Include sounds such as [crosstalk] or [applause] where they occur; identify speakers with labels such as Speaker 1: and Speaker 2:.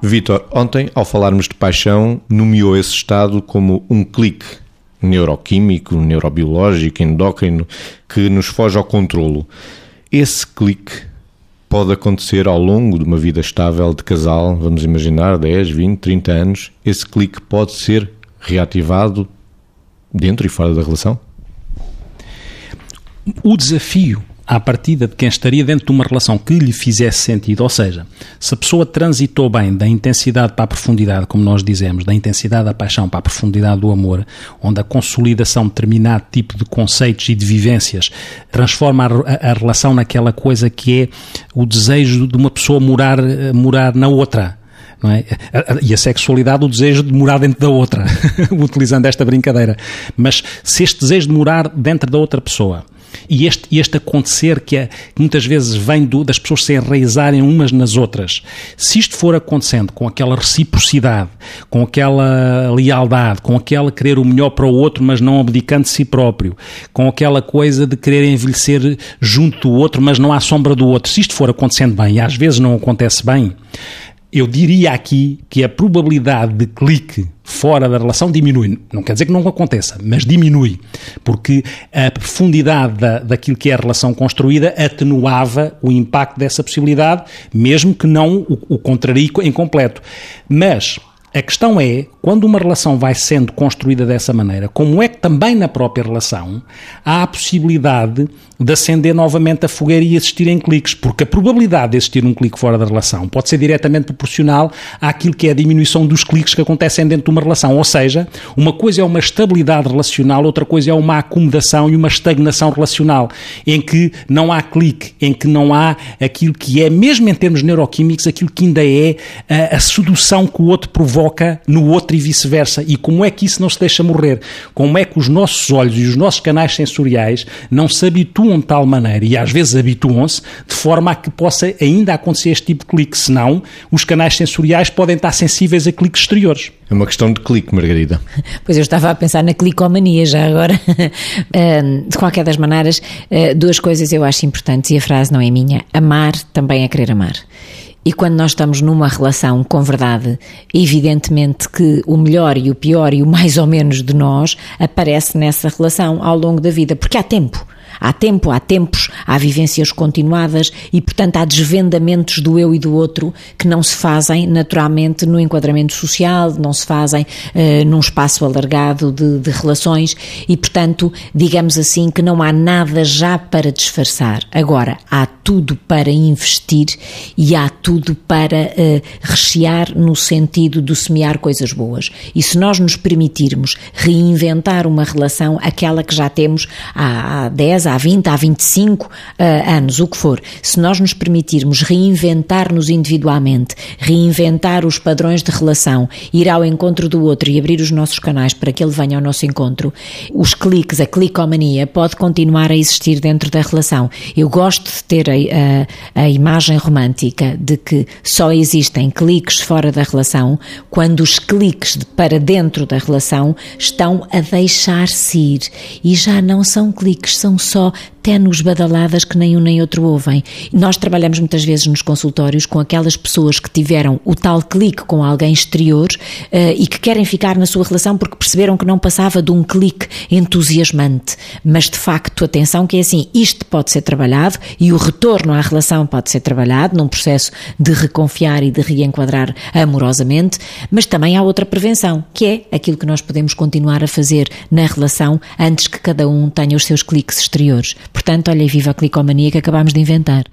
Speaker 1: Vitor, ontem, ao falarmos de paixão, nomeou esse estado como um clique neuroquímico, neurobiológico, endócrino, que nos foge ao controlo. Esse clique pode acontecer ao longo de uma vida estável de casal, vamos imaginar 10, 20, 30 anos, esse clique pode ser reativado dentro e fora da relação?
Speaker 2: O desafio à partida de quem estaria dentro de uma relação que lhe fizesse sentido, ou seja, se a pessoa transitou bem da intensidade para a profundidade, como nós dizemos, da intensidade da paixão para a profundidade do amor, onde a consolidação de determinado tipo de conceitos e de vivências transforma a, a, a relação naquela coisa que é o desejo de uma pessoa morar, morar na outra. É? E a sexualidade, o desejo de morar dentro da outra, [laughs] utilizando esta brincadeira. Mas se este desejo de morar dentro da outra pessoa e este, este acontecer que, é, que muitas vezes vem do, das pessoas se enraizarem umas nas outras, se isto for acontecendo com aquela reciprocidade, com aquela lealdade, com aquela querer o melhor para o outro, mas não abdicando de si próprio, com aquela coisa de querer envelhecer junto do outro, mas não à sombra do outro, se isto for acontecendo bem, e às vezes não acontece bem, eu diria aqui que a probabilidade de clique fora da relação diminui. Não quer dizer que não aconteça, mas diminui. Porque a profundidade da, daquilo que é a relação construída atenuava o impacto dessa possibilidade, mesmo que não o, o contrarie em completo. Mas a questão é, quando uma relação vai sendo construída dessa maneira, como é que também na própria relação há a possibilidade de acender novamente a fogueira e existirem cliques, porque a probabilidade de existir um clique fora da relação pode ser diretamente proporcional àquilo que é a diminuição dos cliques que acontecem dentro de uma relação. Ou seja, uma coisa é uma estabilidade relacional, outra coisa é uma acomodação e uma estagnação relacional, em que não há clique, em que não há aquilo que é, mesmo em termos neuroquímicos, aquilo que ainda é a, a sedução que o outro provoca provoca no outro e vice-versa. E como é que isso não se deixa morrer? Como é que os nossos olhos e os nossos canais sensoriais não se habituam de tal maneira, e às vezes habituam-se, de forma a que possa ainda acontecer este tipo de clique, senão os canais sensoriais podem estar sensíveis a cliques exteriores.
Speaker 1: É uma questão de clique, Margarida. [laughs]
Speaker 3: Pois eu estava a pensar na clicomania já agora. [laughs] De qualquer das maneiras, eh, duas coisas eu acho importantes e a frase não é minha. Amar também é querer amar. E quando nós estamos numa relação com verdade, evidentemente que o melhor e o pior e o mais ou menos de nós aparece nessa relação ao longo da vida, porque há tempo. Há tempo, há tempos, há vivências continuadas e, portanto, há desvendamentos do eu e do outro que não se fazem naturalmente no enquadramento social, não se fazem uh, num espaço alargado de, de relações e, portanto, digamos assim que não há nada já para disfarçar. Agora, há tudo para investir e há tudo para uh, rechear no sentido de semear coisas boas. E se nós nos permitirmos reinventar uma relação, aquela que já temos há, há 10, há 20, há 25 uh, anos, o que for, se nós nos permitirmos reinventar-nos individualmente, reinventar os padrões de relação, ir ao encontro do outro e abrir os nossos canais para que ele venha ao nosso encontro, os cliques, a clicomania pode continuar a existir dentro da relação. Eu gosto de ter a, a, a imagem romântica de que só existem cliques fora da relação quando os cliques de, para dentro da relação estão a deixar-se ir e já não são cliques, são so só tenues badaladas que nem um nem outro ouvem. Nós trabalhamos muitas vezes nos consultórios com aquelas pessoas que tiveram o tal clique com alguém exterior uh, e que querem ficar na sua relação porque perceberam que não passava de um clique entusiasmante. Mas de facto, atenção que é assim, isto pode ser trabalhado e o retorno à relação pode ser trabalhado num processo de reconfiar e de reenquadrar amorosamente, mas também há outra prevenção, que é aquilo que nós podemos continuar a fazer na relação antes que cada um tenha os seus cliques exteriores. Portanto, olha, viva a clicomania que acabámos de inventar.